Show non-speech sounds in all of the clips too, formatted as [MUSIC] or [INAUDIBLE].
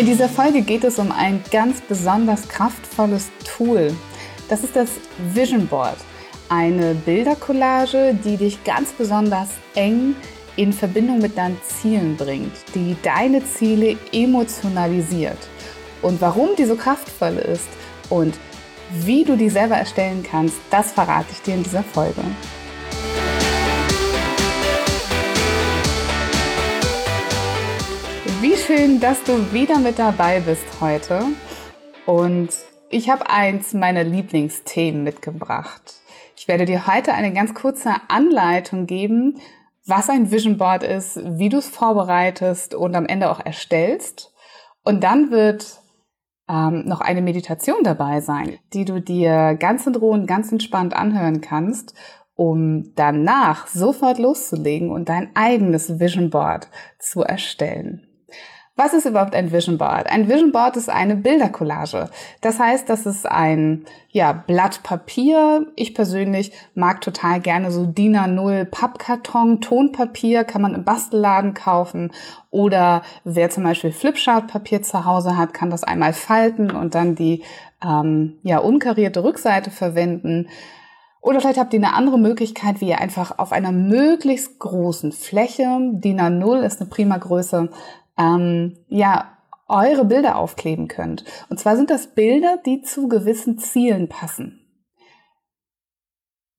In dieser Folge geht es um ein ganz besonders kraftvolles Tool. Das ist das Vision Board. Eine Bildercollage, die dich ganz besonders eng in Verbindung mit deinen Zielen bringt, die deine Ziele emotionalisiert. Und warum die so kraftvoll ist und wie du die selber erstellen kannst, das verrate ich dir in dieser Folge. Wie schön, dass du wieder mit dabei bist heute. Und ich habe eins meiner Lieblingsthemen mitgebracht. Ich werde dir heute eine ganz kurze Anleitung geben, was ein Vision Board ist, wie du es vorbereitest und am Ende auch erstellst. Und dann wird ähm, noch eine Meditation dabei sein, die du dir ganz in Ruhe und ganz entspannt anhören kannst, um danach sofort loszulegen und dein eigenes Vision Board zu erstellen. Was ist überhaupt ein Vision Board? Ein Vision Board ist eine Bildercollage. Das heißt, das ist ein ja, Blatt Papier. Ich persönlich mag total gerne so DIN A0 Pappkarton, Tonpapier, kann man im Bastelladen kaufen. Oder wer zum Beispiel Flipchart-Papier zu Hause hat, kann das einmal falten und dann die ähm, ja, unkarierte Rückseite verwenden. Oder vielleicht habt ihr eine andere Möglichkeit, wie ihr einfach auf einer möglichst großen Fläche, DIN A0 ist eine prima Größe, ähm, ja, eure Bilder aufkleben könnt. Und zwar sind das Bilder, die zu gewissen Zielen passen.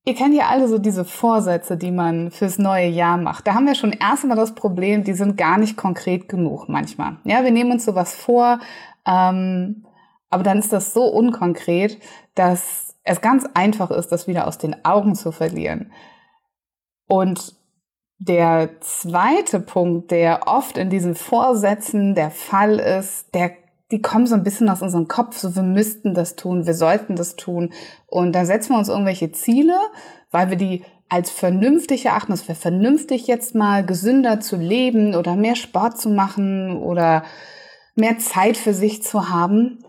Ihr kennt ja alle so diese Vorsätze, die man fürs neue Jahr macht. Da haben wir schon erst einmal das Problem, die sind gar nicht konkret genug manchmal. Ja, wir nehmen uns sowas vor, ähm, aber dann ist das so unkonkret, dass es ganz einfach ist, das wieder aus den Augen zu verlieren. Und der zweite Punkt, der oft in diesen Vorsätzen der Fall ist, der die kommen so ein bisschen aus unserem Kopf, so wir müssten das tun, wir sollten das tun. Und dann setzen wir uns irgendwelche Ziele, weil wir die als vernünftig erachten, es wäre vernünftig jetzt mal gesünder zu leben oder mehr Sport zu machen oder mehr Zeit für sich zu haben.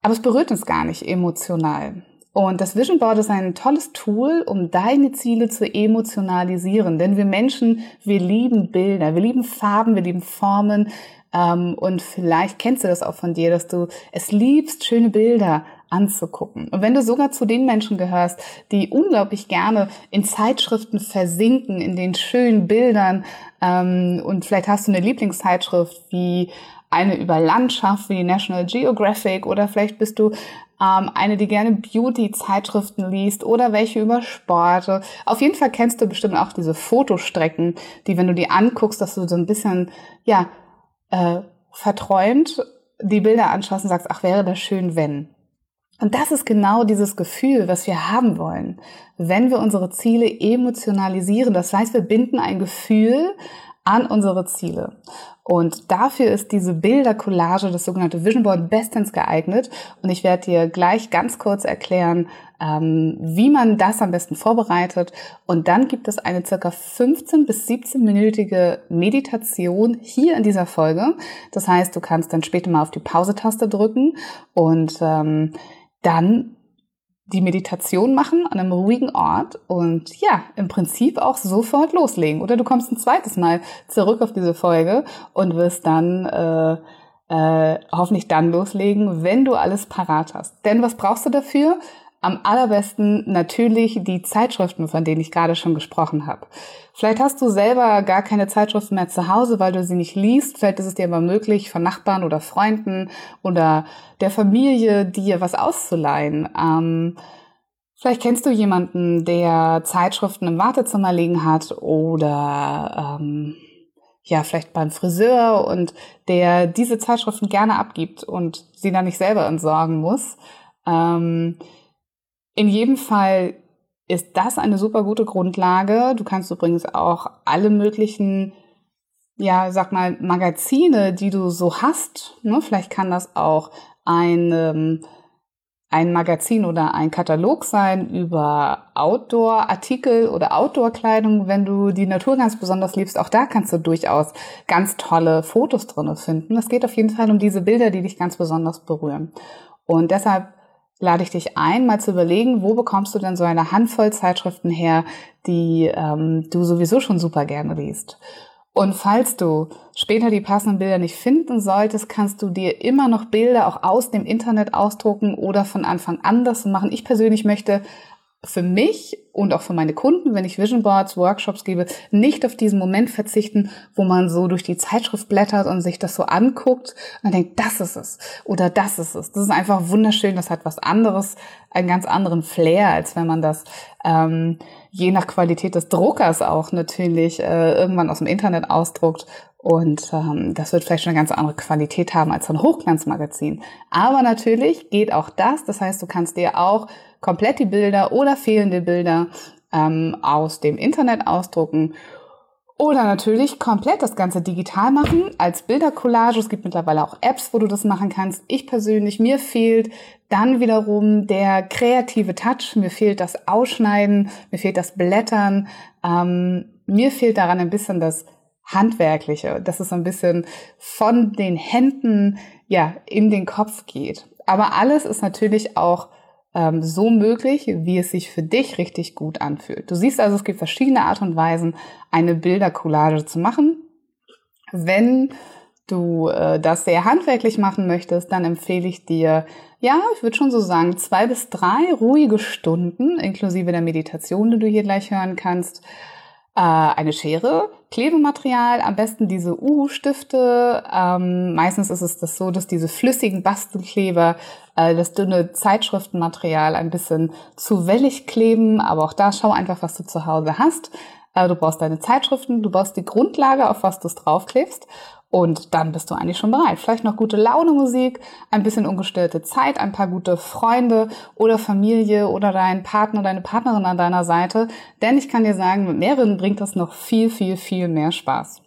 Aber es berührt uns gar nicht emotional. Und das Vision Board ist ein tolles Tool, um deine Ziele zu emotionalisieren. Denn wir Menschen, wir lieben Bilder, wir lieben Farben, wir lieben Formen. Ähm, und vielleicht kennst du das auch von dir, dass du es liebst, schöne Bilder anzugucken. Und wenn du sogar zu den Menschen gehörst, die unglaublich gerne in Zeitschriften versinken, in den schönen Bildern, ähm, und vielleicht hast du eine Lieblingszeitschrift wie eine über Landschaft wie National Geographic oder vielleicht bist du ähm, eine, die gerne Beauty-Zeitschriften liest oder welche über Sport. Auf jeden Fall kennst du bestimmt auch diese Fotostrecken, die, wenn du die anguckst, dass du so ein bisschen, ja, äh, verträumt die Bilder anschaust und sagst, ach, wäre das schön, wenn. Und das ist genau dieses Gefühl, was wir haben wollen, wenn wir unsere Ziele emotionalisieren. Das heißt, wir binden ein Gefühl an unsere Ziele. Und dafür ist diese Bildercollage, das sogenannte Vision Board, bestens geeignet. Und ich werde dir gleich ganz kurz erklären, ähm, wie man das am besten vorbereitet. Und dann gibt es eine circa 15 bis 17-minütige Meditation hier in dieser Folge. Das heißt, du kannst dann später mal auf die Pause-Taste drücken und ähm, dann die Meditation machen an einem ruhigen Ort und ja, im Prinzip auch sofort loslegen. Oder du kommst ein zweites Mal zurück auf diese Folge und wirst dann äh, äh, hoffentlich dann loslegen, wenn du alles parat hast. Denn was brauchst du dafür? Am allerbesten natürlich die Zeitschriften, von denen ich gerade schon gesprochen habe. Vielleicht hast du selber gar keine Zeitschriften mehr zu Hause, weil du sie nicht liest. Vielleicht ist es dir aber möglich, von Nachbarn oder Freunden oder der Familie dir was auszuleihen. Ähm, vielleicht kennst du jemanden, der Zeitschriften im Wartezimmer liegen hat oder ähm, ja, vielleicht beim Friseur und der diese Zeitschriften gerne abgibt und sie dann nicht selber entsorgen muss. Ähm, in jedem Fall ist das eine super gute Grundlage. Du kannst übrigens auch alle möglichen, ja, sag mal, Magazine, die du so hast, ne? vielleicht kann das auch ein, ähm, ein Magazin oder ein Katalog sein über Outdoor-Artikel oder Outdoor-Kleidung. Wenn du die Natur ganz besonders liebst, auch da kannst du durchaus ganz tolle Fotos drinne finden. Es geht auf jeden Fall um diese Bilder, die dich ganz besonders berühren. Und deshalb lade ich dich ein, mal zu überlegen, wo bekommst du denn so eine Handvoll Zeitschriften her, die ähm, du sowieso schon super gerne liest. Und falls du später die passenden Bilder nicht finden solltest, kannst du dir immer noch Bilder auch aus dem Internet ausdrucken oder von Anfang an das machen. Ich persönlich möchte für mich und auch für meine Kunden, wenn ich Vision Boards, Workshops gebe, nicht auf diesen Moment verzichten, wo man so durch die Zeitschrift blättert und sich das so anguckt und denkt, das ist es oder das ist es. Das ist einfach wunderschön, das hat was anderes, einen ganz anderen Flair, als wenn man das ähm, je nach Qualität des Druckers auch natürlich äh, irgendwann aus dem Internet ausdruckt und ähm, das wird vielleicht schon eine ganz andere Qualität haben als so ein Hochglanzmagazin. Aber natürlich geht auch das. Das heißt, du kannst dir auch komplett die Bilder oder fehlende Bilder ähm, aus dem Internet ausdrucken. Oder natürlich komplett das Ganze digital machen als Bildercollage. Es gibt mittlerweile auch Apps, wo du das machen kannst. Ich persönlich, mir fehlt dann wiederum der kreative Touch. Mir fehlt das Ausschneiden, mir fehlt das Blättern. Ähm, mir fehlt daran ein bisschen das Handwerkliche, dass es ein bisschen von den Händen ja in den Kopf geht. Aber alles ist natürlich auch ähm, so möglich, wie es sich für dich richtig gut anfühlt. Du siehst also, es gibt verschiedene Art und Weisen, eine Bildercollage zu machen. Wenn du äh, das sehr handwerklich machen möchtest, dann empfehle ich dir, ja, ich würde schon so sagen, zwei bis drei ruhige Stunden, inklusive der Meditation, die du hier gleich hören kannst, äh, eine Schere, Klebematerial, am besten diese Uhu-Stifte. Ähm, meistens ist es das so, dass diese flüssigen Bastelkleber äh, das dünne Zeitschriftenmaterial ein bisschen zu wellig kleben, aber auch da schau einfach, was du zu Hause hast. Äh, du brauchst deine Zeitschriften, du brauchst die Grundlage, auf was du es draufklebst und dann bist du eigentlich schon bereit. Vielleicht noch gute Laune Musik, ein bisschen ungestörte Zeit, ein paar gute Freunde oder Familie oder dein Partner, deine Partnerin an deiner Seite. Denn ich kann dir sagen, mit mehreren bringt das noch viel, viel, viel mehr Spaß.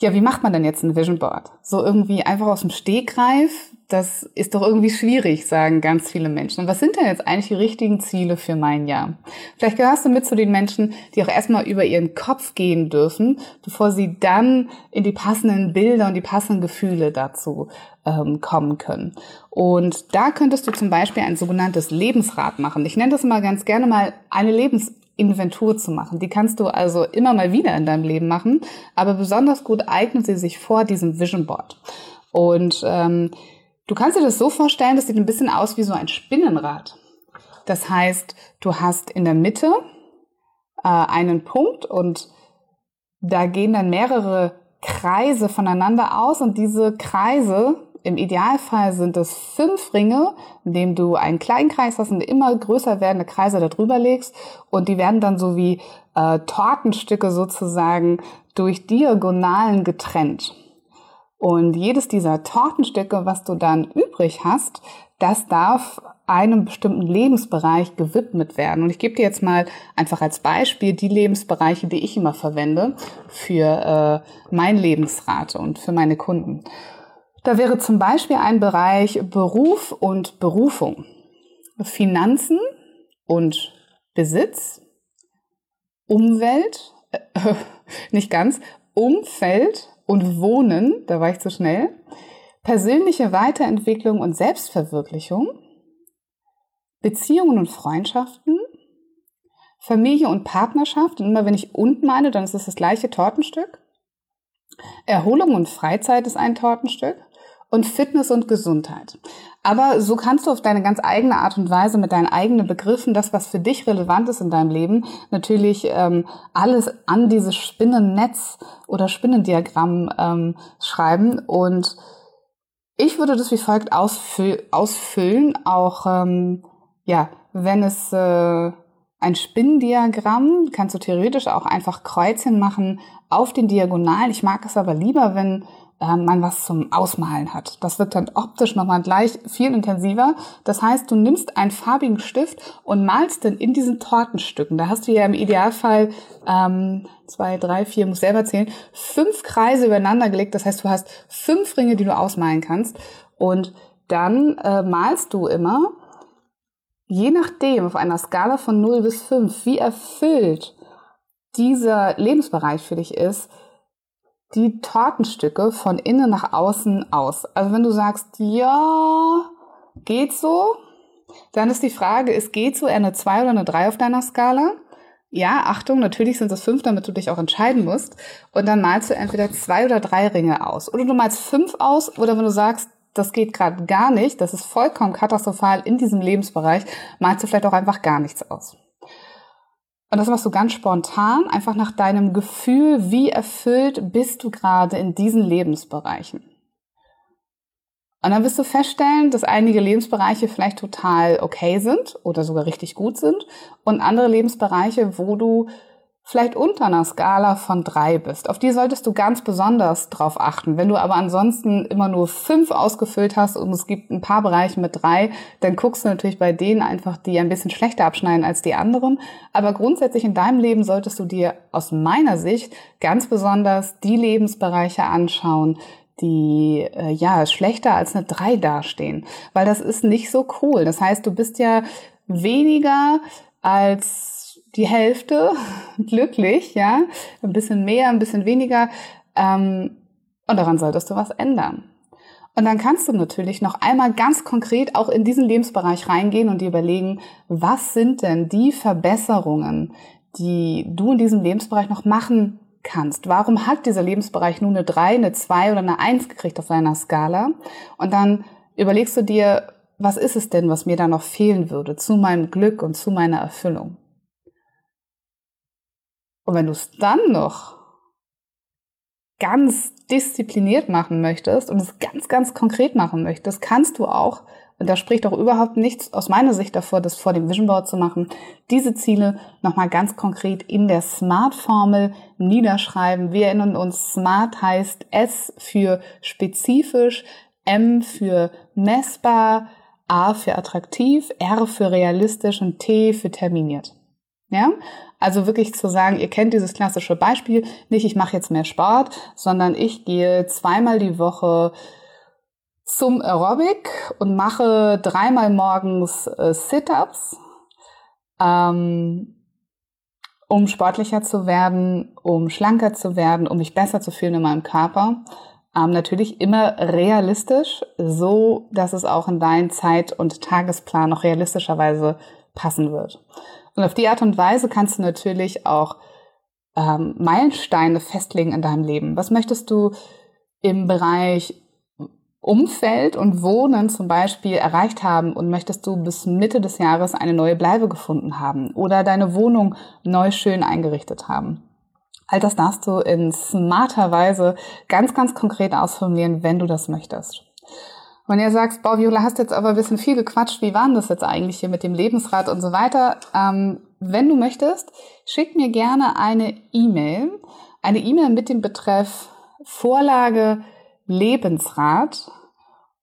Ja, wie macht man denn jetzt ein Vision Board? So irgendwie einfach aus dem Stegreif? Das ist doch irgendwie schwierig, sagen ganz viele Menschen. Und was sind denn jetzt eigentlich die richtigen Ziele für mein Jahr? Vielleicht gehörst du mit zu den Menschen, die auch erstmal über ihren Kopf gehen dürfen, bevor sie dann in die passenden Bilder und die passenden Gefühle dazu ähm, kommen können. Und da könntest du zum Beispiel ein sogenanntes Lebensrad machen. Ich nenne das mal ganz gerne mal eine Lebens Inventur zu machen. Die kannst du also immer mal wieder in deinem Leben machen, aber besonders gut eignet sie sich vor diesem Vision Board. Und ähm, du kannst dir das so vorstellen, das sieht ein bisschen aus wie so ein Spinnenrad. Das heißt, du hast in der Mitte äh, einen Punkt und da gehen dann mehrere Kreise voneinander aus und diese Kreise im Idealfall sind es fünf Ringe, in dem du einen kleinen Kreis hast und immer größer werdende Kreise darüber legst und die werden dann so wie äh, Tortenstücke sozusagen durch Diagonalen getrennt. Und jedes dieser Tortenstücke, was du dann übrig hast, das darf einem bestimmten Lebensbereich gewidmet werden. Und ich gebe dir jetzt mal einfach als Beispiel die Lebensbereiche, die ich immer verwende für äh, mein Lebensrate und für meine Kunden. Da wäre zum Beispiel ein Bereich Beruf und Berufung, Finanzen und Besitz, Umwelt, äh, [LAUGHS] nicht ganz, Umfeld und Wohnen, da war ich zu schnell, persönliche Weiterentwicklung und Selbstverwirklichung, Beziehungen und Freundschaften, Familie und Partnerschaft. Und immer wenn ich und meine, dann ist es das gleiche Tortenstück. Erholung und Freizeit ist ein Tortenstück und Fitness und Gesundheit. Aber so kannst du auf deine ganz eigene Art und Weise mit deinen eigenen Begriffen, das, was für dich relevant ist in deinem Leben, natürlich ähm, alles an dieses Spinnennetz oder Spinnendiagramm ähm, schreiben. Und ich würde das wie folgt ausfü ausfüllen, auch ähm, ja, wenn es äh, ein Spinnendiagramm, kannst du theoretisch auch einfach Kreuzchen machen auf den Diagonalen. Ich mag es aber lieber, wenn man was zum Ausmalen hat. Das wird dann optisch nochmal gleich viel intensiver. Das heißt, du nimmst einen farbigen Stift und malst dann in diesen Tortenstücken. Da hast du ja im Idealfall ähm, zwei, drei, vier, muss selber zählen, fünf Kreise übereinander gelegt. Das heißt, du hast fünf Ringe, die du ausmalen kannst. Und dann äh, malst du immer, je nachdem, auf einer Skala von 0 bis 5, wie erfüllt dieser Lebensbereich für dich ist, die Tortenstücke von innen nach außen aus. Also wenn du sagst, ja, geht so, dann ist die Frage, ist geht so eine 2 oder eine 3 auf deiner Skala? Ja, Achtung, natürlich sind es fünf, damit du dich auch entscheiden musst. Und dann malst du entweder zwei oder drei Ringe aus. Oder du malst fünf aus, oder wenn du sagst, das geht gerade gar nicht, das ist vollkommen katastrophal in diesem Lebensbereich, malst du vielleicht auch einfach gar nichts aus. Und das machst du ganz spontan, einfach nach deinem Gefühl, wie erfüllt bist du gerade in diesen Lebensbereichen. Und dann wirst du feststellen, dass einige Lebensbereiche vielleicht total okay sind oder sogar richtig gut sind und andere Lebensbereiche, wo du vielleicht unter einer Skala von drei bist. Auf die solltest du ganz besonders drauf achten. Wenn du aber ansonsten immer nur fünf ausgefüllt hast und es gibt ein paar Bereiche mit drei, dann guckst du natürlich bei denen einfach, die ein bisschen schlechter abschneiden als die anderen. Aber grundsätzlich in deinem Leben solltest du dir aus meiner Sicht ganz besonders die Lebensbereiche anschauen, die äh, ja schlechter als eine 3 dastehen, weil das ist nicht so cool. Das heißt, du bist ja weniger als die Hälfte [LAUGHS] glücklich, ja, ein bisschen mehr, ein bisschen weniger, ähm, und daran solltest du was ändern. Und dann kannst du natürlich noch einmal ganz konkret auch in diesen Lebensbereich reingehen und dir überlegen, was sind denn die Verbesserungen, die du in diesem Lebensbereich noch machen kannst. Warum hat dieser Lebensbereich nur eine 3, eine 2 oder eine 1 gekriegt auf seiner Skala? Und dann überlegst du dir, was ist es denn, was mir da noch fehlen würde zu meinem Glück und zu meiner Erfüllung? Und wenn du es dann noch ganz diszipliniert machen möchtest und es ganz, ganz konkret machen möchtest, kannst du auch und da spricht auch überhaupt nichts aus meiner Sicht davor, das vor dem Vision Board zu machen. Diese Ziele nochmal ganz konkret in der SMART-Formel niederschreiben. Wir erinnern uns, SMART heißt S für spezifisch, M für messbar, A für attraktiv, R für realistisch und T für terminiert. Ja? Also wirklich zu sagen, ihr kennt dieses klassische Beispiel, nicht ich mache jetzt mehr Sport, sondern ich gehe zweimal die Woche zum Aerobic und mache dreimal morgens äh, Sit-ups, ähm, um sportlicher zu werden, um schlanker zu werden, um mich besser zu fühlen in meinem Körper. Ähm, natürlich immer realistisch, so dass es auch in deinen Zeit- und Tagesplan noch realistischerweise passen wird. Und auf die Art und Weise kannst du natürlich auch ähm, Meilensteine festlegen in deinem Leben. Was möchtest du im Bereich Umfeld und Wohnen zum Beispiel erreicht haben und möchtest du bis Mitte des Jahres eine neue Bleibe gefunden haben oder deine Wohnung neu schön eingerichtet haben. All das darfst du in smarter Weise ganz, ganz konkret ausformulieren, wenn du das möchtest. Wenn ihr sagst, boah, Viola, hast jetzt aber ein bisschen viel gequatscht, wie war denn das jetzt eigentlich hier mit dem Lebensrat und so weiter? Ähm, wenn du möchtest, schick mir gerne eine E-Mail. Eine E-Mail mit dem Betreff Vorlage Lebensrat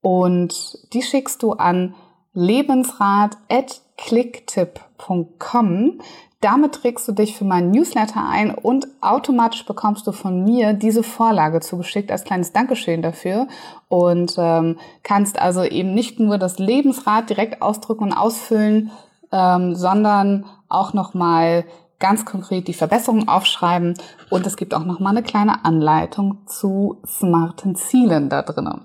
und die schickst du an lebensrat.clicktip.com. Damit trägst du dich für meinen Newsletter ein und automatisch bekommst du von mir diese Vorlage zugeschickt als kleines Dankeschön dafür und ähm, kannst also eben nicht nur das Lebensrad direkt ausdrücken und ausfüllen, ähm, sondern auch nochmal ganz konkret die Verbesserungen aufschreiben und es gibt auch noch mal eine kleine Anleitung zu smarten Zielen da drinnen.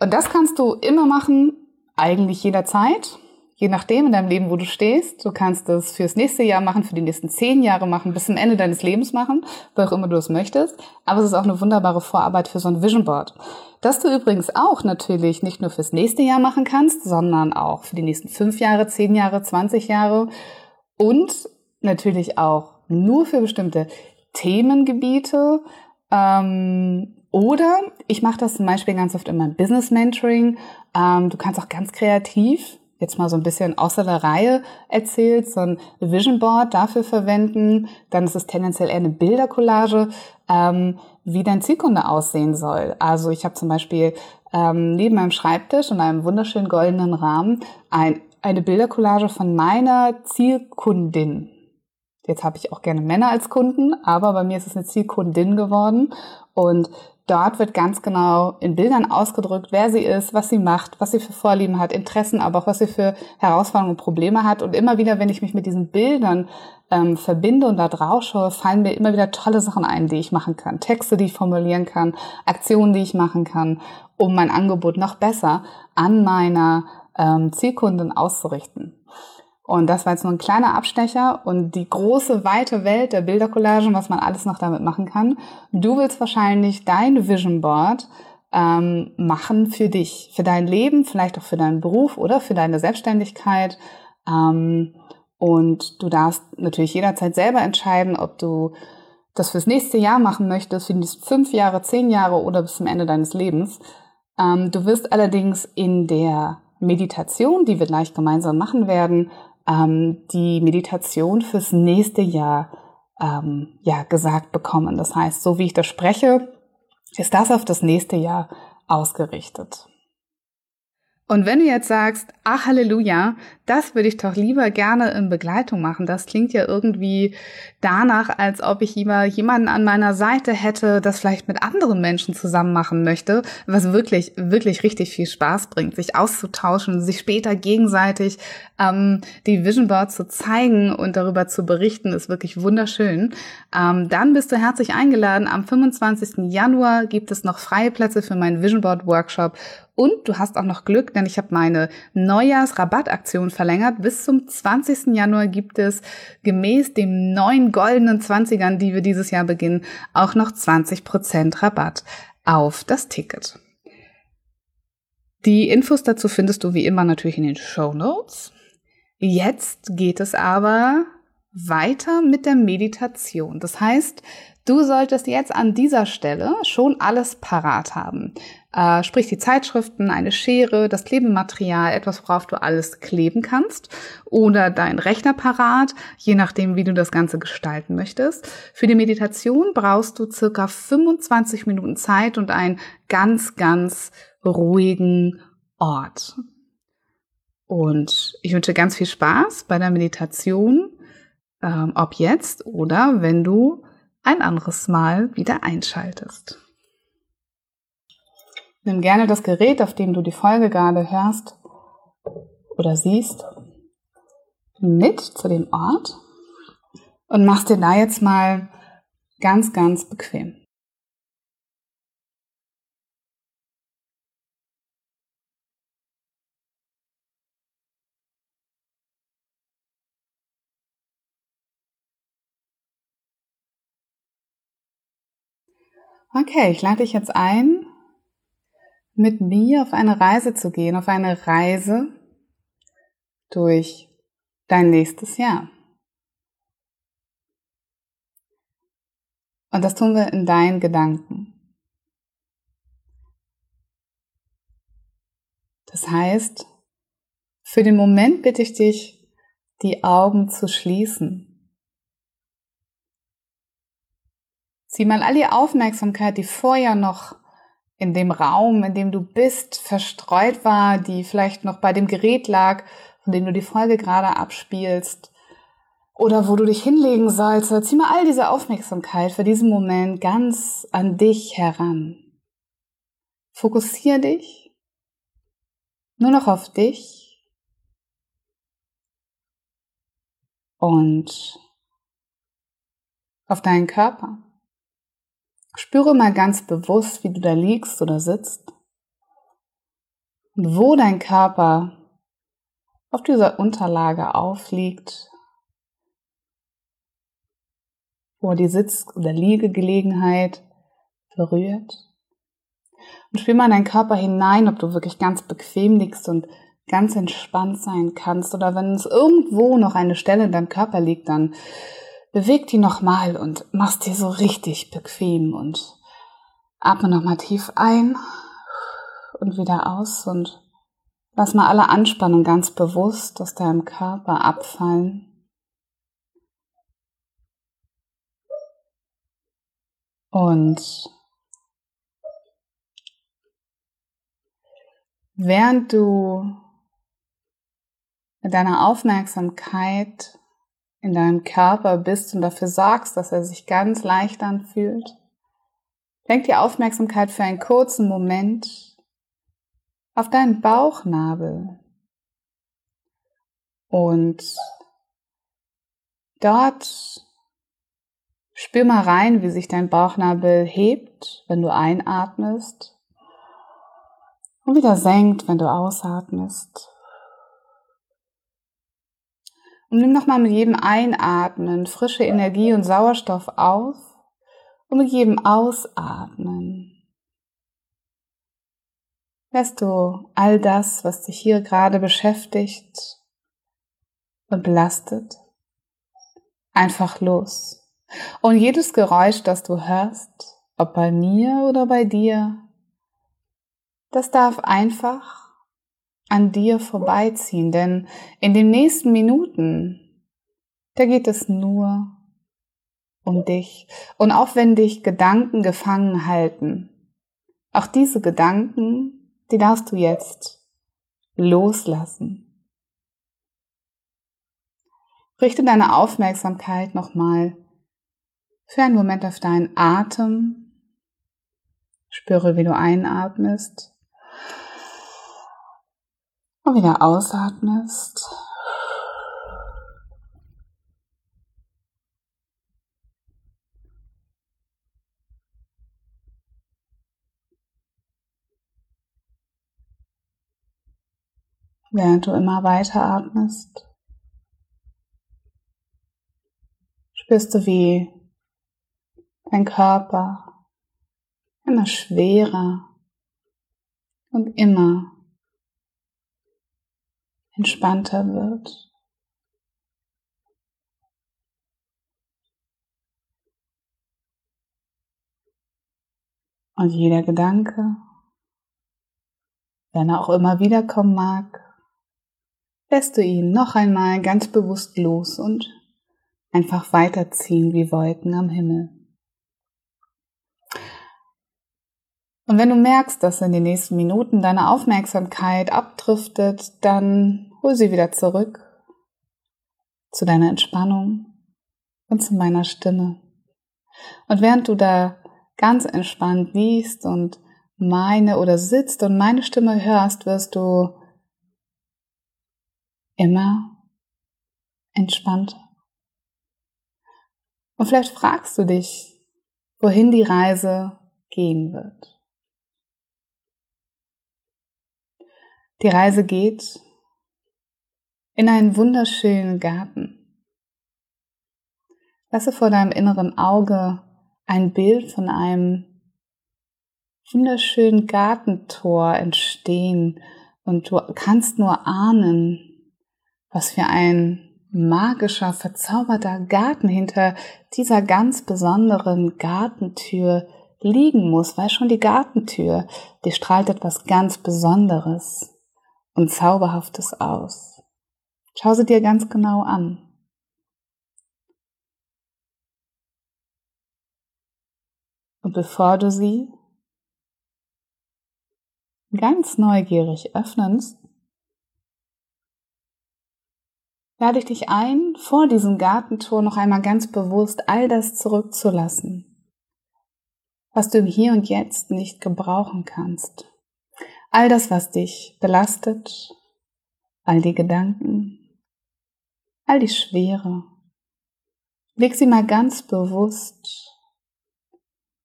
Und das kannst du immer machen, eigentlich jederzeit, je nachdem in deinem Leben, wo du stehst. Du kannst es fürs nächste Jahr machen, für die nächsten zehn Jahre machen, bis zum Ende deines Lebens machen, wo auch immer du es möchtest. Aber es ist auch eine wunderbare Vorarbeit für so ein Vision Board. Das du übrigens auch natürlich nicht nur fürs nächste Jahr machen kannst, sondern auch für die nächsten fünf Jahre, zehn Jahre, zwanzig Jahre und natürlich auch nur für bestimmte Themengebiete. Ähm, oder ich mache das zum Beispiel ganz oft in meinem Business Mentoring. Ähm, du kannst auch ganz kreativ jetzt mal so ein bisschen außer der Reihe erzählt, so ein Vision Board dafür verwenden. Dann ist es tendenziell eher eine Bildercollage, ähm, wie dein Zielkunde aussehen soll. Also ich habe zum Beispiel ähm, neben meinem Schreibtisch und einem wunderschönen goldenen Rahmen ein, eine Bildercollage von meiner Zielkundin Jetzt habe ich auch gerne Männer als Kunden, aber bei mir ist es eine Zielkundin geworden und dort wird ganz genau in Bildern ausgedrückt, wer sie ist, was sie macht, was sie für Vorlieben hat, Interessen, aber auch was sie für Herausforderungen und Probleme hat. Und immer wieder, wenn ich mich mit diesen Bildern ähm, verbinde und da drauf schaue, fallen mir immer wieder tolle Sachen ein, die ich machen kann. Texte, die ich formulieren kann, Aktionen, die ich machen kann, um mein Angebot noch besser an meiner ähm, Zielkunden auszurichten. Und das war jetzt nur ein kleiner Abstecher und die große, weite Welt der Bildercollagen, was man alles noch damit machen kann. Du willst wahrscheinlich dein Vision Board ähm, machen für dich, für dein Leben, vielleicht auch für deinen Beruf oder für deine Selbstständigkeit. Ähm, und du darfst natürlich jederzeit selber entscheiden, ob du das fürs nächste Jahr machen möchtest, für die fünf Jahre, zehn Jahre oder bis zum Ende deines Lebens. Ähm, du wirst allerdings in der Meditation, die wir gleich gemeinsam machen werden, ähm, die Meditation fürs nächste Jahr ähm, ja gesagt bekommen. Das heißt, so wie ich das spreche, ist das auf das nächste Jahr ausgerichtet. Und wenn du jetzt sagst, ach Halleluja, das würde ich doch lieber gerne in Begleitung machen. Das klingt ja irgendwie danach, als ob ich lieber jemanden an meiner Seite hätte, das vielleicht mit anderen Menschen zusammen machen möchte, was wirklich, wirklich richtig viel Spaß bringt, sich auszutauschen, sich später gegenseitig ähm, die Vision Board zu zeigen und darüber zu berichten, ist wirklich wunderschön. Ähm, dann bist du herzlich eingeladen. Am 25. Januar gibt es noch freie Plätze für meinen Vision Board Workshop und du hast auch noch Glück, denn ich habe meine Neujahrsrabattaktion verlängert. Bis zum 20. Januar gibt es gemäß dem neuen goldenen 20ern, die wir dieses Jahr beginnen, auch noch 20% Rabatt auf das Ticket. Die Infos dazu findest du wie immer natürlich in den Show Notes. Jetzt geht es aber weiter mit der Meditation. Das heißt, du solltest jetzt an dieser Stelle schon alles parat haben. Äh, sprich die Zeitschriften, eine Schere, das Klebematerial, etwas, worauf du alles kleben kannst oder dein Rechner parat, je nachdem, wie du das Ganze gestalten möchtest. Für die Meditation brauchst du circa 25 Minuten Zeit und einen ganz, ganz ruhigen Ort. Und ich wünsche ganz viel Spaß bei der Meditation, ähm, ob jetzt oder wenn du ein anderes Mal wieder einschaltest. Nimm gerne das Gerät, auf dem du die Folge gerade hörst oder siehst, mit zu dem Ort und machst dir da jetzt mal ganz, ganz bequem. Okay, ich lade dich jetzt ein, mit mir auf eine Reise zu gehen, auf eine Reise durch dein nächstes Jahr. Und das tun wir in deinen Gedanken. Das heißt, für den Moment bitte ich dich, die Augen zu schließen. Zieh mal all die Aufmerksamkeit, die vorher noch in dem Raum, in dem du bist, verstreut war, die vielleicht noch bei dem Gerät lag, von dem du die Folge gerade abspielst, oder wo du dich hinlegen sollst, zieh mal all diese Aufmerksamkeit für diesen Moment ganz an dich heran. Fokussier dich nur noch auf dich und auf deinen Körper. Spüre mal ganz bewusst, wie du da liegst oder sitzt und wo dein Körper auf dieser Unterlage aufliegt, wo die Sitz- oder Liegegelegenheit berührt. Und spür mal in deinen Körper hinein, ob du wirklich ganz bequem liegst und ganz entspannt sein kannst. Oder wenn es irgendwo noch eine Stelle in deinem Körper liegt, dann beweg die nochmal und mach's dir so richtig bequem und atme nochmal tief ein und wieder aus und lass mal alle Anspannung ganz bewusst aus deinem Körper abfallen. Und während du mit deiner Aufmerksamkeit in deinem Körper bist und dafür sorgst, dass er sich ganz leicht anfühlt. Lenk die Aufmerksamkeit für einen kurzen Moment auf deinen Bauchnabel und dort spür mal rein, wie sich dein Bauchnabel hebt, wenn du einatmest und wieder senkt, wenn du ausatmest. Und nimm nochmal mit jedem Einatmen frische Energie und Sauerstoff auf und mit jedem Ausatmen lässt du all das, was dich hier gerade beschäftigt und belastet, einfach los. Und jedes Geräusch, das du hörst, ob bei mir oder bei dir, das darf einfach an dir vorbeiziehen, denn in den nächsten Minuten, da geht es nur um dich. Und auch wenn dich Gedanken gefangen halten, auch diese Gedanken, die darfst du jetzt loslassen. Richte deine Aufmerksamkeit nochmal für einen Moment auf deinen Atem. Spüre, wie du einatmest und wieder ausatmest. Während du immer weiter atmest, spürst du, wie dein Körper immer schwerer und immer entspannter wird. Und jeder Gedanke, wenn er auch immer wiederkommen mag, lässt du ihn noch einmal ganz bewusst los und einfach weiterziehen wie Wolken am Himmel. Und wenn du merkst, dass in den nächsten Minuten deine Aufmerksamkeit abdriftet, dann hol sie wieder zurück zu deiner Entspannung und zu meiner Stimme. Und während du da ganz entspannt liest und meine oder sitzt und meine Stimme hörst, wirst du immer entspannter. Und vielleicht fragst du dich, wohin die Reise gehen wird. Die Reise geht in einen wunderschönen Garten. Lasse vor deinem inneren Auge ein Bild von einem wunderschönen Gartentor entstehen und du kannst nur ahnen, was für ein magischer, verzauberter Garten hinter dieser ganz besonderen Gartentür liegen muss, weil schon die Gartentür, die strahlt etwas ganz Besonderes und Zauberhaftes aus. Schau sie dir ganz genau an. Und bevor du sie ganz neugierig öffnest, lade ich dich ein, vor diesem Gartentor noch einmal ganz bewusst all das zurückzulassen, was du im Hier und Jetzt nicht gebrauchen kannst. All das, was dich belastet, all die Gedanken, all die Schwere, leg sie mal ganz bewusst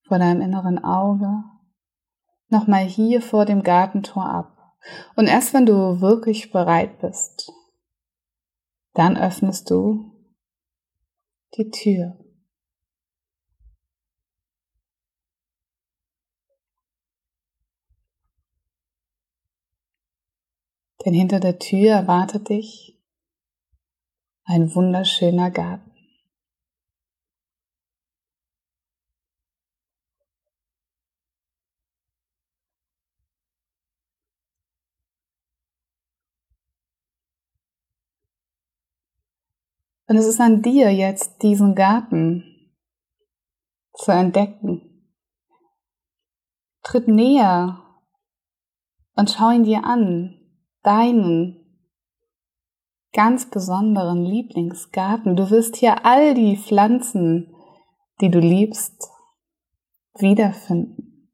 vor deinem inneren Auge, nochmal hier vor dem Gartentor ab. Und erst wenn du wirklich bereit bist, dann öffnest du die Tür. Denn hinter der Tür erwartet dich ein wunderschöner Garten. Und es ist an dir jetzt, diesen Garten zu entdecken. Tritt näher und schau ihn dir an deinen ganz besonderen Lieblingsgarten. Du wirst hier all die Pflanzen, die du liebst, wiederfinden.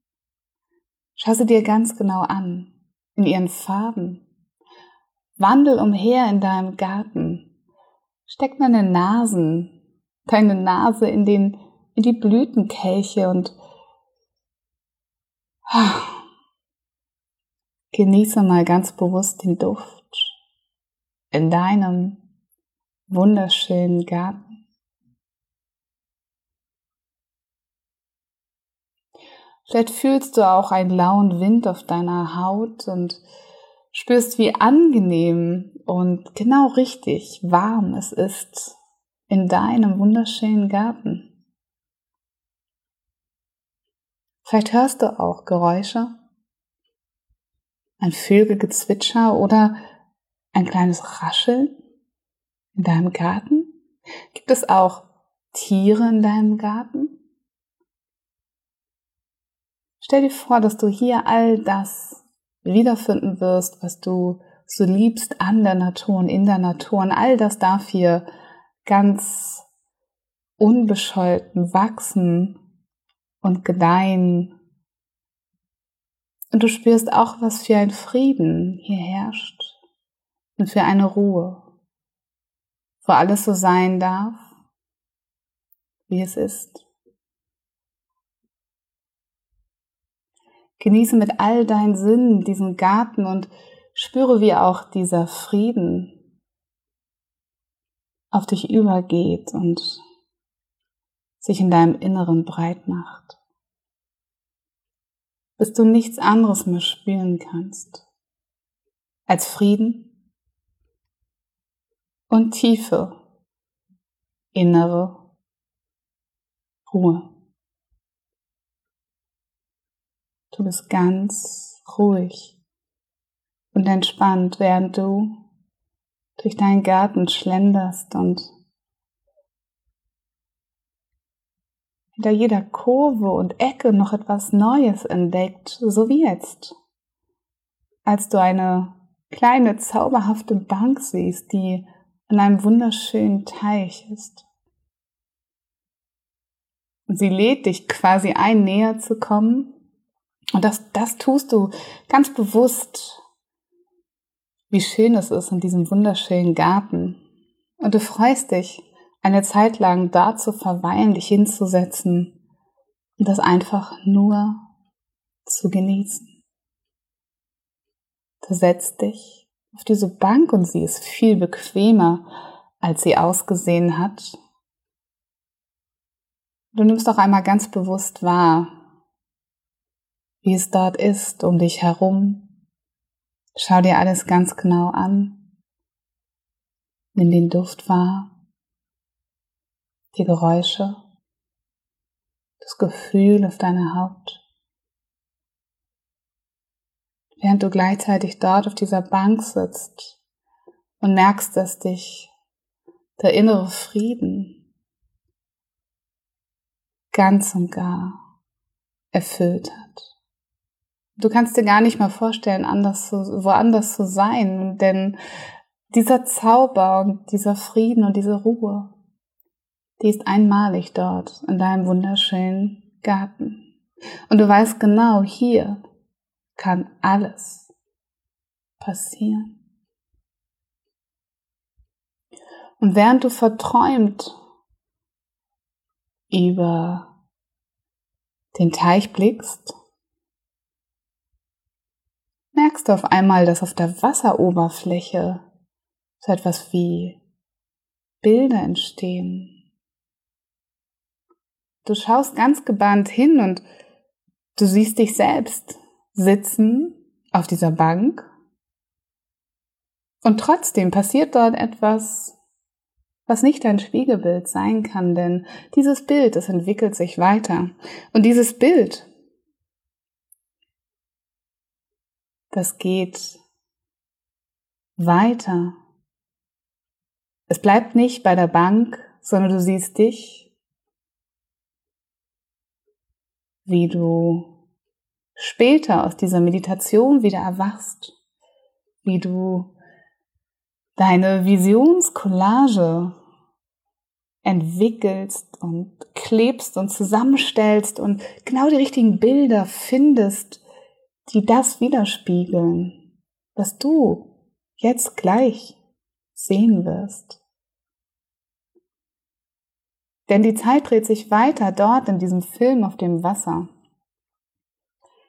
Schau sie dir ganz genau an, in ihren Farben. Wandel umher in deinem Garten. Steck deine Nasen, deine Nase in den, in die Blütenkelche und ah, genieße mal ganz bewusst den Duft in deinem wunderschönen Garten. Vielleicht fühlst du auch einen lauen Wind auf deiner Haut und spürst, wie angenehm und genau richtig warm es ist in deinem wunderschönen Garten. Vielleicht hörst du auch Geräusche, ein Vögelgezwitscher oder ein kleines Rascheln in deinem Garten? Gibt es auch Tiere in deinem Garten? Stell dir vor, dass du hier all das wiederfinden wirst, was du so liebst an der Natur und in der Natur. Und all das darf hier ganz unbescholten wachsen und gedeihen. Und du spürst auch, was für ein Frieden hier herrscht und für eine Ruhe, wo alles so sein darf, wie es ist. Genieße mit all deinen Sinnen diesen Garten und spüre, wie auch dieser Frieden auf dich übergeht und sich in deinem Inneren breit macht, bis du nichts anderes mehr spüren kannst als Frieden und tiefe innere Ruhe. Du bist ganz ruhig und entspannt, während du durch deinen Garten schlenderst und hinter jeder Kurve und Ecke noch etwas Neues entdeckt, so wie jetzt, als du eine kleine zauberhafte Bank siehst, die an einem wunderschönen Teich ist. Und sie lädt dich quasi ein, näher zu kommen. Und das, das tust du ganz bewusst, wie schön es ist in diesem wunderschönen Garten. Und du freust dich, eine Zeit lang da zu verweilen, dich hinzusetzen und das einfach nur zu genießen. Du setzt dich auf diese Bank und sie ist viel bequemer, als sie ausgesehen hat. Du nimmst auch einmal ganz bewusst wahr, wie es dort ist um dich herum. Schau dir alles ganz genau an. Nimm den Duft wahr, die Geräusche, das Gefühl auf deiner Haut. Während du gleichzeitig dort auf dieser Bank sitzt und merkst, dass dich der innere Frieden ganz und gar erfüllt hat. Du kannst dir gar nicht mal vorstellen, anders zu, woanders zu sein, denn dieser Zauber und dieser Frieden und diese Ruhe, die ist einmalig dort in deinem wunderschönen Garten. Und du weißt genau, hier kann alles passieren. Und während du verträumt über den Teich blickst, merkst du auf einmal, dass auf der Wasseroberfläche so etwas wie Bilder entstehen. Du schaust ganz gebannt hin und du siehst dich selbst sitzen auf dieser Bank und trotzdem passiert dort etwas, was nicht ein Spiegelbild sein kann, denn dieses Bild, es entwickelt sich weiter. Und dieses Bild, das geht weiter. Es bleibt nicht bei der Bank, sondern du siehst dich, wie du später aus dieser Meditation wieder erwachst, wie du deine Visionscollage entwickelst und klebst und zusammenstellst und genau die richtigen Bilder findest, die das widerspiegeln, was du jetzt gleich sehen wirst. Denn die Zeit dreht sich weiter dort in diesem Film auf dem Wasser.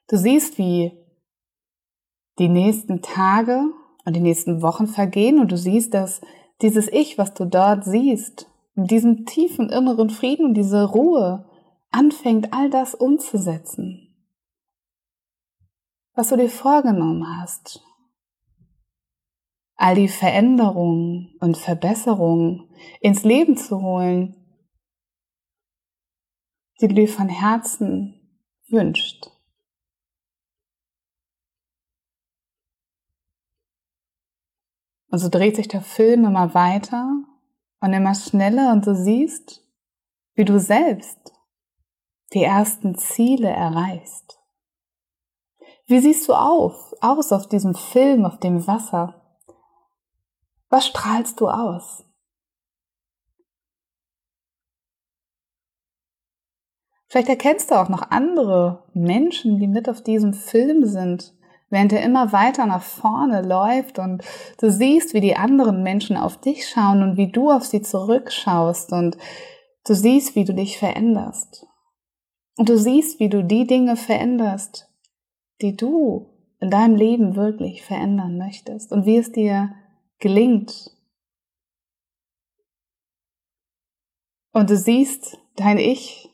Du siehst, wie die nächsten Tage und die nächsten Wochen vergehen und du siehst, dass dieses Ich, was du dort siehst, in diesem tiefen inneren Frieden und diese Ruhe anfängt, all das umzusetzen, was du dir vorgenommen hast. All die Veränderungen und Verbesserungen ins Leben zu holen, die du dir von Herzen wünscht. Und so dreht sich der Film immer weiter und immer schneller und du siehst, wie du selbst die ersten Ziele erreichst. Wie siehst du auf, aus auf diesem Film, auf dem Wasser? Was strahlst du aus? Vielleicht erkennst du auch noch andere Menschen, die mit auf diesem Film sind, während er immer weiter nach vorne läuft und du siehst, wie die anderen Menschen auf dich schauen und wie du auf sie zurückschaust und du siehst, wie du dich veränderst. Und du siehst, wie du die Dinge veränderst, die du in deinem Leben wirklich verändern möchtest und wie es dir gelingt. Und du siehst dein Ich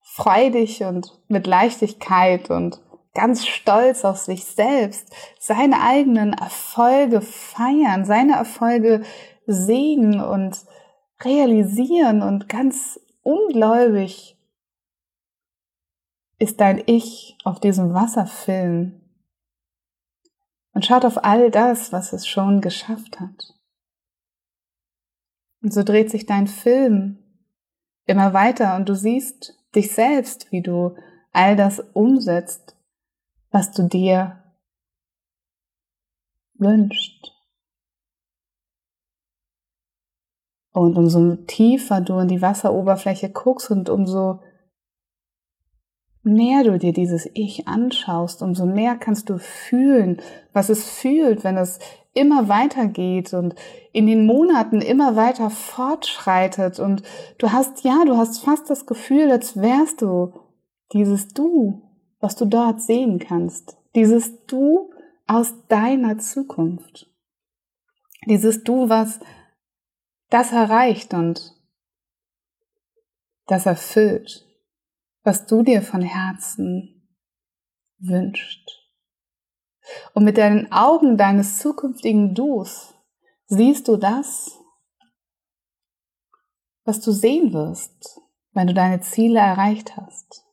freudig und mit Leichtigkeit und ganz stolz auf sich selbst, seine eigenen Erfolge feiern, seine Erfolge sehen und realisieren und ganz ungläubig ist dein Ich auf diesem Wasserfilm und schaut auf all das, was es schon geschafft hat. Und so dreht sich dein Film immer weiter und du siehst dich selbst, wie du all das umsetzt, was du dir wünschst. Und umso tiefer du in die Wasseroberfläche guckst und umso mehr du dir dieses Ich anschaust, umso mehr kannst du fühlen, was es fühlt, wenn es immer weitergeht und in den Monaten immer weiter fortschreitet und du hast, ja, du hast fast das Gefühl, als wärst du dieses Du, was du dort sehen kannst. Dieses Du aus deiner Zukunft. Dieses Du, was das erreicht und das erfüllt, was du dir von Herzen wünscht. Und mit deinen Augen deines zukünftigen Dus siehst du das, was du sehen wirst, wenn du deine Ziele erreicht hast.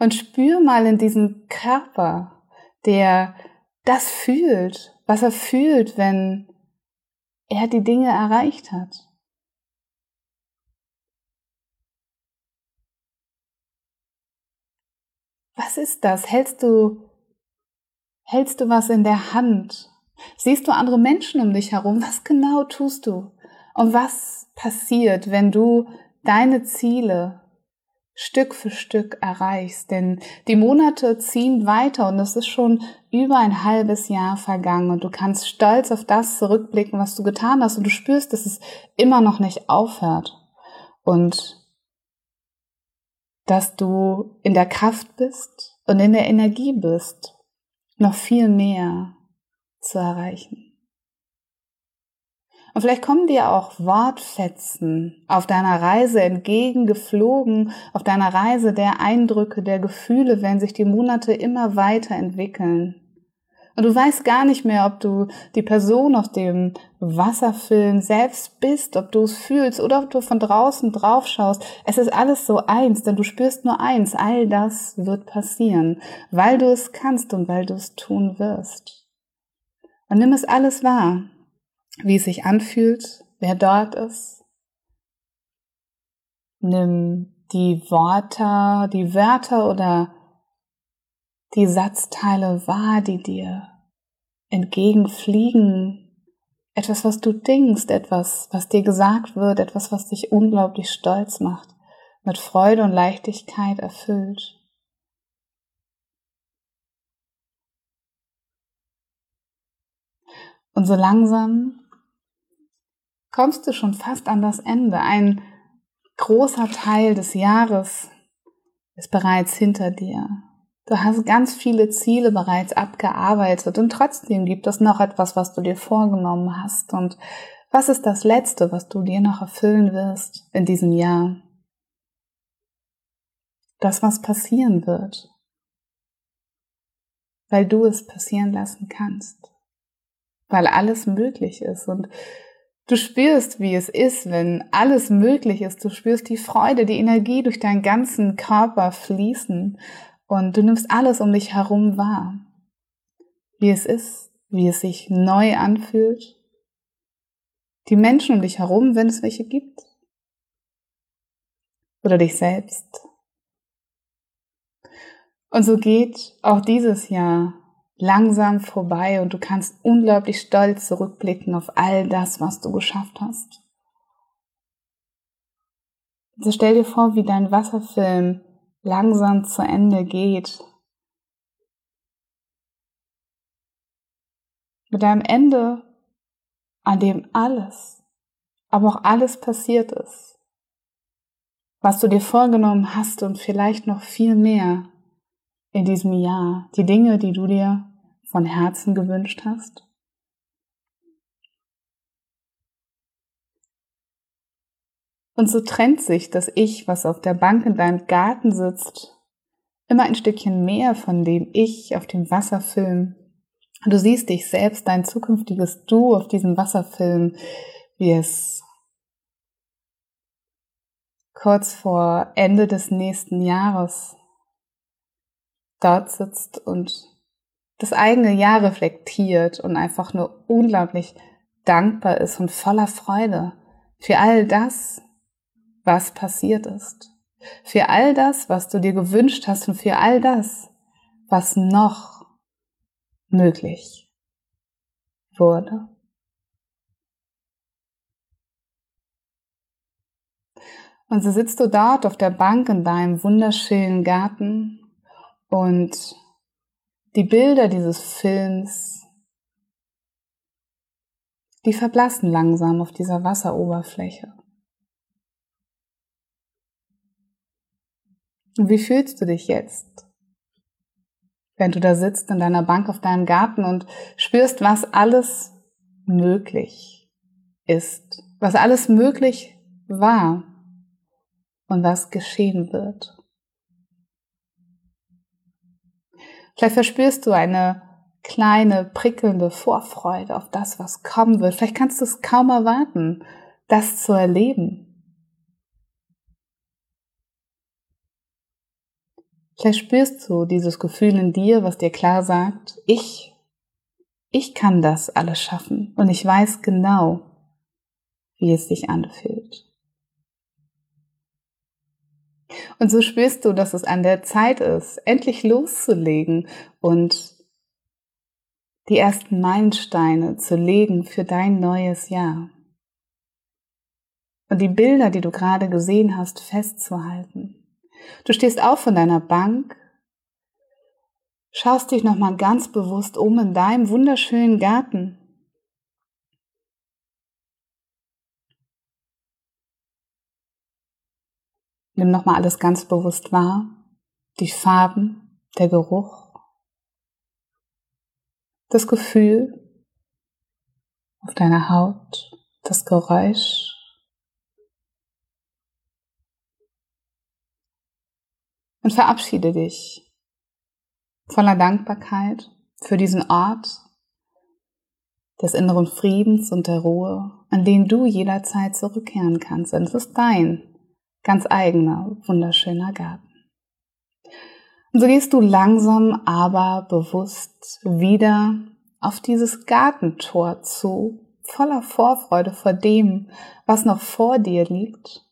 Und spür mal in diesen Körper, der das fühlt, was er fühlt, wenn er die Dinge erreicht hat. Was ist das? Hältst du, hältst du was in der Hand? Siehst du andere Menschen um dich herum? Was genau tust du? Und was passiert, wenn du deine Ziele Stück für Stück erreichst. Denn die Monate ziehen weiter und es ist schon über ein halbes Jahr vergangen und du kannst stolz auf das zurückblicken, was du getan hast und du spürst, dass es immer noch nicht aufhört und dass du in der Kraft bist und in der Energie bist, noch viel mehr zu erreichen. Und vielleicht kommen dir auch Wortfetzen auf deiner Reise entgegengeflogen, auf deiner Reise der Eindrücke, der Gefühle, wenn sich die Monate immer weiter entwickeln. Und du weißt gar nicht mehr, ob du die Person auf dem Wasserfilm selbst bist, ob du es fühlst oder ob du von draußen drauf schaust. Es ist alles so eins, denn du spürst nur eins. All das wird passieren, weil du es kannst und weil du es tun wirst. Und nimm es alles wahr wie es sich anfühlt, wer dort ist. Nimm die Worte, die Wörter oder die Satzteile wahr, die dir entgegenfliegen. Etwas, was du denkst, etwas, was dir gesagt wird, etwas, was dich unglaublich stolz macht, mit Freude und Leichtigkeit erfüllt. Und so langsam kommst du schon fast an das Ende. Ein großer Teil des Jahres ist bereits hinter dir. Du hast ganz viele Ziele bereits abgearbeitet und trotzdem gibt es noch etwas, was du dir vorgenommen hast. Und was ist das Letzte, was du dir noch erfüllen wirst in diesem Jahr? Das, was passieren wird, weil du es passieren lassen kannst, weil alles möglich ist und Du spürst, wie es ist, wenn alles möglich ist. Du spürst die Freude, die Energie durch deinen ganzen Körper fließen und du nimmst alles um dich herum wahr. Wie es ist, wie es sich neu anfühlt. Die Menschen um dich herum, wenn es welche gibt. Oder dich selbst. Und so geht auch dieses Jahr langsam vorbei und du kannst unglaublich stolz zurückblicken auf all das, was du geschafft hast. Also stell dir vor, wie dein Wasserfilm langsam zu Ende geht. Mit einem Ende, an dem alles, aber auch alles passiert ist. Was du dir vorgenommen hast und vielleicht noch viel mehr in diesem Jahr. Die Dinge, die du dir von Herzen gewünscht hast? Und so trennt sich das Ich, was auf der Bank in deinem Garten sitzt, immer ein Stückchen mehr von dem Ich auf dem Wasserfilm. Du siehst dich selbst, dein zukünftiges Du auf diesem Wasserfilm, wie es kurz vor Ende des nächsten Jahres dort sitzt und das eigene Jahr reflektiert und einfach nur unglaublich dankbar ist und voller Freude für all das, was passiert ist. Für all das, was du dir gewünscht hast und für all das, was noch möglich wurde. Und so sitzt du dort auf der Bank in deinem wunderschönen Garten und die Bilder dieses Films, die verblassen langsam auf dieser Wasseroberfläche. Und wie fühlst du dich jetzt, wenn du da sitzt in deiner Bank auf deinem Garten und spürst, was alles möglich ist, was alles möglich war und was geschehen wird? Vielleicht verspürst du eine kleine, prickelnde Vorfreude auf das, was kommen wird. Vielleicht kannst du es kaum erwarten, das zu erleben. Vielleicht spürst du dieses Gefühl in dir, was dir klar sagt, ich, ich kann das alles schaffen und ich weiß genau, wie es sich anfühlt. Und so spürst du, dass es an der Zeit ist, endlich loszulegen und die ersten Meilensteine zu legen für dein neues Jahr. Und die Bilder, die du gerade gesehen hast, festzuhalten. Du stehst auf von deiner Bank, schaust dich nochmal ganz bewusst um in deinem wunderschönen Garten Nimm nochmal alles ganz bewusst wahr. Die Farben, der Geruch, das Gefühl auf deiner Haut, das Geräusch. Und verabschiede dich voller Dankbarkeit für diesen Ort des inneren Friedens und der Ruhe, an den du jederzeit zurückkehren kannst. Denn es ist dein ganz eigener, wunderschöner Garten. Und so gehst du langsam, aber bewusst wieder auf dieses Gartentor zu, voller Vorfreude vor dem, was noch vor dir liegt.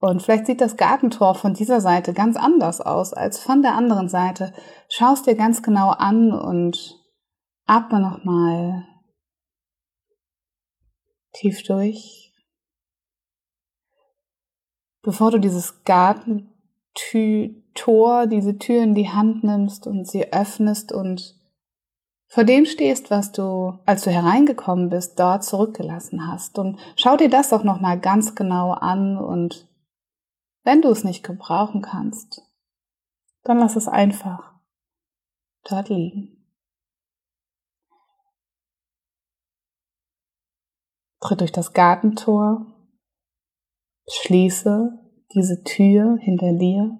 Und vielleicht sieht das Gartentor von dieser Seite ganz anders aus als von der anderen Seite. Schaust dir ganz genau an und Atme nochmal tief durch. Bevor du dieses Gartentor, diese Tür in die Hand nimmst und sie öffnest und vor dem stehst, was du, als du hereingekommen bist, dort zurückgelassen hast. Und schau dir das auch nochmal ganz genau an und wenn du es nicht gebrauchen kannst, dann lass es einfach dort liegen. Tritt durch das Gartentor, schließe diese Tür hinter dir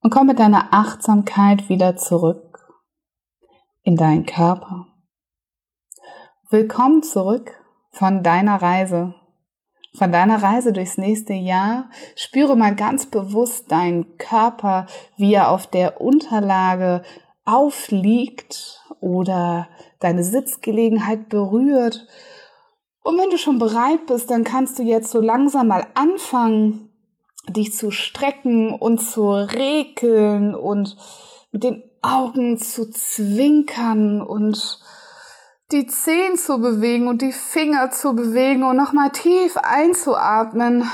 und komm mit deiner Achtsamkeit wieder zurück in deinen Körper. Willkommen zurück von deiner Reise, von deiner Reise durchs nächste Jahr. Spüre mal ganz bewusst deinen Körper, wie er auf der Unterlage aufliegt oder deine Sitzgelegenheit berührt. Und wenn du schon bereit bist, dann kannst du jetzt so langsam mal anfangen, dich zu strecken und zu rekeln und mit den Augen zu zwinkern und die Zehen zu bewegen und die Finger zu bewegen und nochmal tief einzuatmen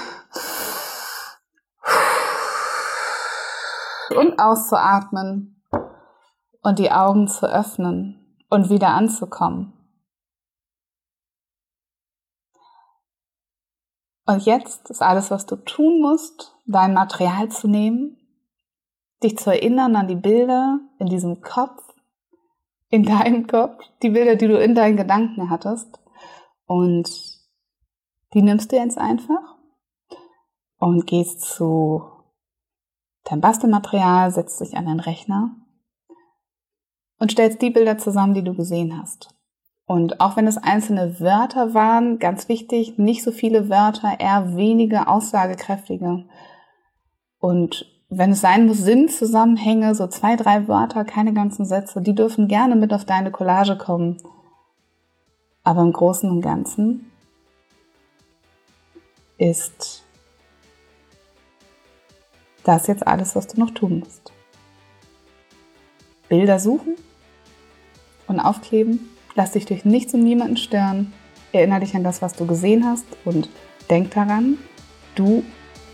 und auszuatmen und die Augen zu öffnen und wieder anzukommen. Und jetzt ist alles, was du tun musst, dein Material zu nehmen, dich zu erinnern an die Bilder in diesem Kopf, in deinem Kopf, die Bilder, die du in deinen Gedanken hattest. Und die nimmst du jetzt einfach und gehst zu deinem Bastelmaterial, setzt dich an den Rechner und stellst die Bilder zusammen, die du gesehen hast. Und auch wenn es einzelne Wörter waren, ganz wichtig, nicht so viele Wörter, eher wenige aussagekräftige. Und wenn es sein muss, Sinnzusammenhänge, so zwei, drei Wörter, keine ganzen Sätze, die dürfen gerne mit auf deine Collage kommen. Aber im Großen und Ganzen ist das jetzt alles, was du noch tun musst. Bilder suchen, und aufkleben. Lass dich durch nichts und niemanden stören. Erinnere dich an das, was du gesehen hast und denk daran, du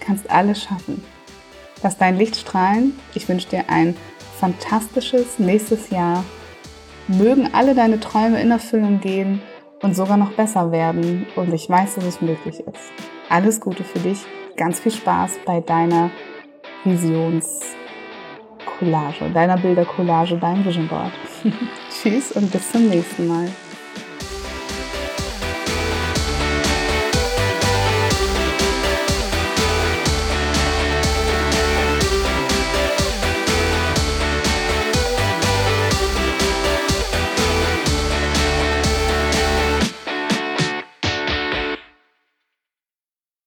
kannst alles schaffen. Lass dein Licht strahlen. Ich wünsche dir ein fantastisches nächstes Jahr. Mögen alle deine Träume in Erfüllung gehen und sogar noch besser werden. Und ich weiß, dass es möglich ist. Alles Gute für dich. Ganz viel Spaß bei deiner Visions- Collage, deiner Bildercollage, dein Vision Board. [LAUGHS] Tschüss und bis zum nächsten Mal.